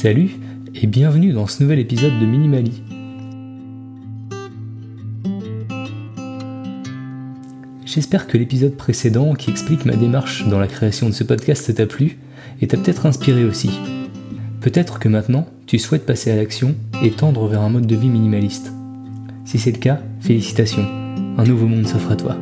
Salut et bienvenue dans ce nouvel épisode de Minimali. J'espère que l'épisode précédent qui explique ma démarche dans la création de ce podcast t'a plu et t'a peut-être inspiré aussi. Peut-être que maintenant, tu souhaites passer à l'action et tendre vers un mode de vie minimaliste. Si c'est le cas, félicitations, un nouveau monde s'offre à toi.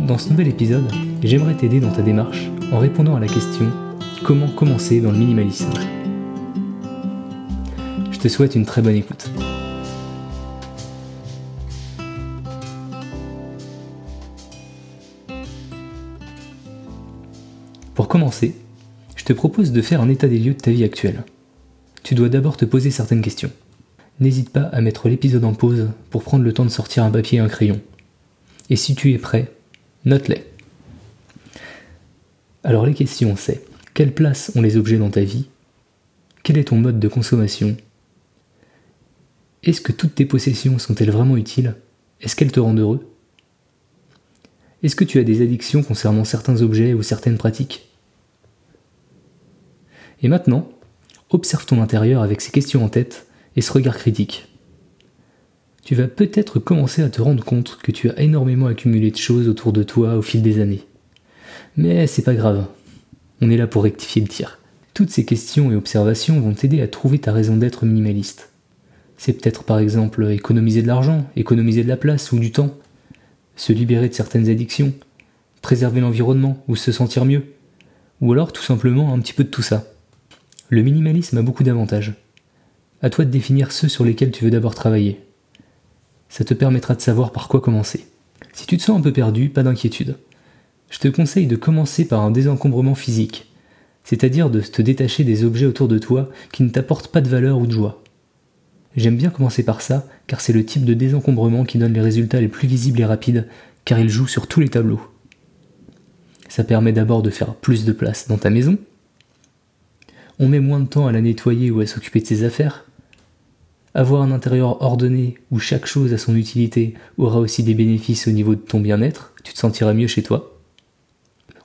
Dans ce nouvel épisode, j'aimerais t'aider dans ta démarche en répondant à la question comment commencer dans le minimalisme? Je te souhaite une très bonne écoute. Pour commencer, je te propose de faire un état des lieux de ta vie actuelle. Tu dois d'abord te poser certaines questions. N'hésite pas à mettre l'épisode en pause pour prendre le temps de sortir un papier et un crayon. Et si tu es prêt, note-les. Alors les questions c'est quelle place ont les objets dans ta vie? Quel est ton mode de consommation? Est-ce que toutes tes possessions sont-elles vraiment utiles? Est-ce qu'elles te rendent heureux? Est-ce que tu as des addictions concernant certains objets ou certaines pratiques? Et maintenant, observe ton intérieur avec ces questions en tête et ce regard critique. Tu vas peut-être commencer à te rendre compte que tu as énormément accumulé de choses autour de toi au fil des années. Mais c'est pas grave. On est là pour rectifier le tir. Toutes ces questions et observations vont t'aider à trouver ta raison d'être minimaliste. C'est peut-être par exemple économiser de l'argent, économiser de la place ou du temps, se libérer de certaines addictions, préserver l'environnement ou se sentir mieux, ou alors tout simplement un petit peu de tout ça. Le minimalisme a beaucoup d'avantages. À toi de définir ceux sur lesquels tu veux d'abord travailler. Ça te permettra de savoir par quoi commencer. Si tu te sens un peu perdu, pas d'inquiétude je te conseille de commencer par un désencombrement physique, c'est-à-dire de te détacher des objets autour de toi qui ne t'apportent pas de valeur ou de joie. J'aime bien commencer par ça, car c'est le type de désencombrement qui donne les résultats les plus visibles et rapides, car il joue sur tous les tableaux. Ça permet d'abord de faire plus de place dans ta maison. On met moins de temps à la nettoyer ou à s'occuper de ses affaires. Avoir un intérieur ordonné où chaque chose a son utilité aura aussi des bénéfices au niveau de ton bien-être, tu te sentiras mieux chez toi.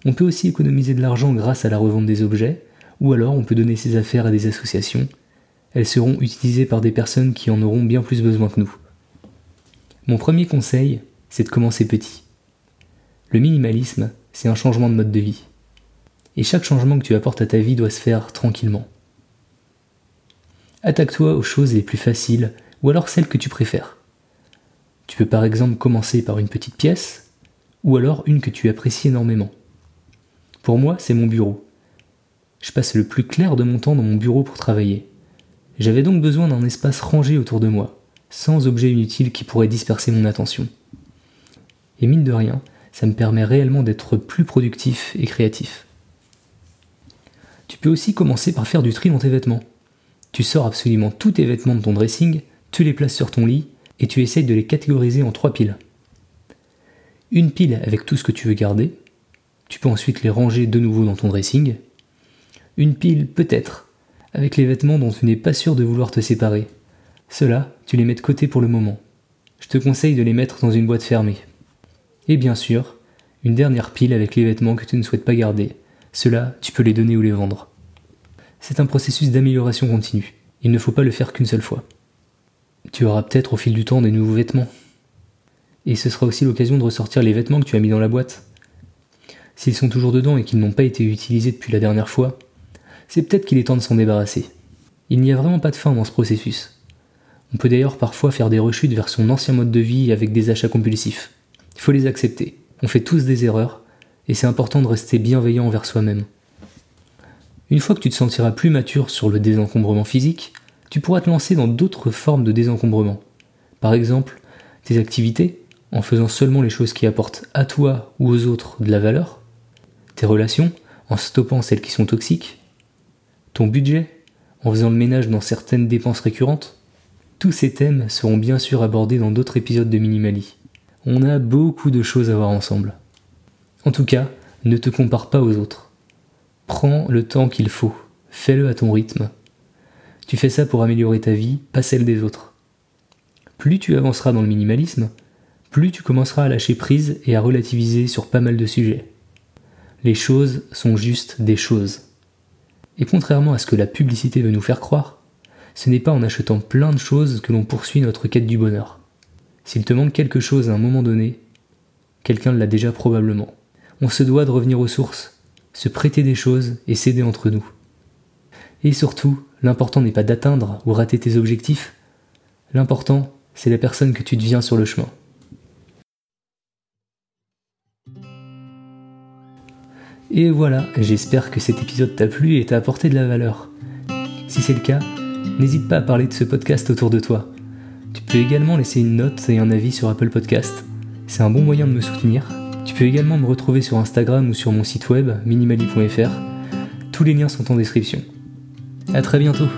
On peut aussi économiser de l'argent grâce à la revente des objets, ou alors on peut donner ses affaires à des associations. Elles seront utilisées par des personnes qui en auront bien plus besoin que nous. Mon premier conseil, c'est de commencer petit. Le minimalisme, c'est un changement de mode de vie. Et chaque changement que tu apportes à ta vie doit se faire tranquillement. Attaque-toi aux choses les plus faciles, ou alors celles que tu préfères. Tu peux par exemple commencer par une petite pièce, ou alors une que tu apprécies énormément. Pour moi, c'est mon bureau. Je passe le plus clair de mon temps dans mon bureau pour travailler. J'avais donc besoin d'un espace rangé autour de moi, sans objets inutiles qui pourraient disperser mon attention. Et mine de rien, ça me permet réellement d'être plus productif et créatif. Tu peux aussi commencer par faire du tri dans tes vêtements. Tu sors absolument tous tes vêtements de ton dressing, tu les places sur ton lit et tu essayes de les catégoriser en trois piles. Une pile avec tout ce que tu veux garder, tu peux ensuite les ranger de nouveau dans ton dressing. Une pile peut-être, avec les vêtements dont tu n'es pas sûr de vouloir te séparer. Cela, tu les mets de côté pour le moment. Je te conseille de les mettre dans une boîte fermée. Et bien sûr, une dernière pile avec les vêtements que tu ne souhaites pas garder. Cela, tu peux les donner ou les vendre. C'est un processus d'amélioration continue. Il ne faut pas le faire qu'une seule fois. Tu auras peut-être au fil du temps des nouveaux vêtements. Et ce sera aussi l'occasion de ressortir les vêtements que tu as mis dans la boîte s'ils sont toujours dedans et qu'ils n'ont pas été utilisés depuis la dernière fois, c'est peut-être qu'il est temps de s'en débarrasser. Il n'y a vraiment pas de fin dans ce processus. On peut d'ailleurs parfois faire des rechutes vers son ancien mode de vie avec des achats compulsifs. Il faut les accepter. On fait tous des erreurs, et c'est important de rester bienveillant envers soi-même. Une fois que tu te sentiras plus mature sur le désencombrement physique, tu pourras te lancer dans d'autres formes de désencombrement. Par exemple, tes activités, en faisant seulement les choses qui apportent à toi ou aux autres de la valeur, tes relations, en stoppant celles qui sont toxiques, ton budget, en faisant le ménage dans certaines dépenses récurrentes. Tous ces thèmes seront bien sûr abordés dans d'autres épisodes de Minimali. On a beaucoup de choses à voir ensemble. En tout cas, ne te compare pas aux autres. Prends le temps qu'il faut, fais-le à ton rythme. Tu fais ça pour améliorer ta vie, pas celle des autres. Plus tu avanceras dans le minimalisme, plus tu commenceras à lâcher prise et à relativiser sur pas mal de sujets les choses sont juste des choses. Et contrairement à ce que la publicité veut nous faire croire, ce n'est pas en achetant plein de choses que l'on poursuit notre quête du bonheur. S'il te manque quelque chose à un moment donné, quelqu'un l'a déjà probablement. On se doit de revenir aux sources, se prêter des choses et s'aider entre nous. Et surtout, l'important n'est pas d'atteindre ou rater tes objectifs, l'important, c'est la personne que tu deviens sur le chemin. Et voilà, j'espère que cet épisode t'a plu et t'a apporté de la valeur. Si c'est le cas, n'hésite pas à parler de ce podcast autour de toi. Tu peux également laisser une note et un avis sur Apple Podcast. C'est un bon moyen de me soutenir. Tu peux également me retrouver sur Instagram ou sur mon site web minimali.fr. Tous les liens sont en description. A très bientôt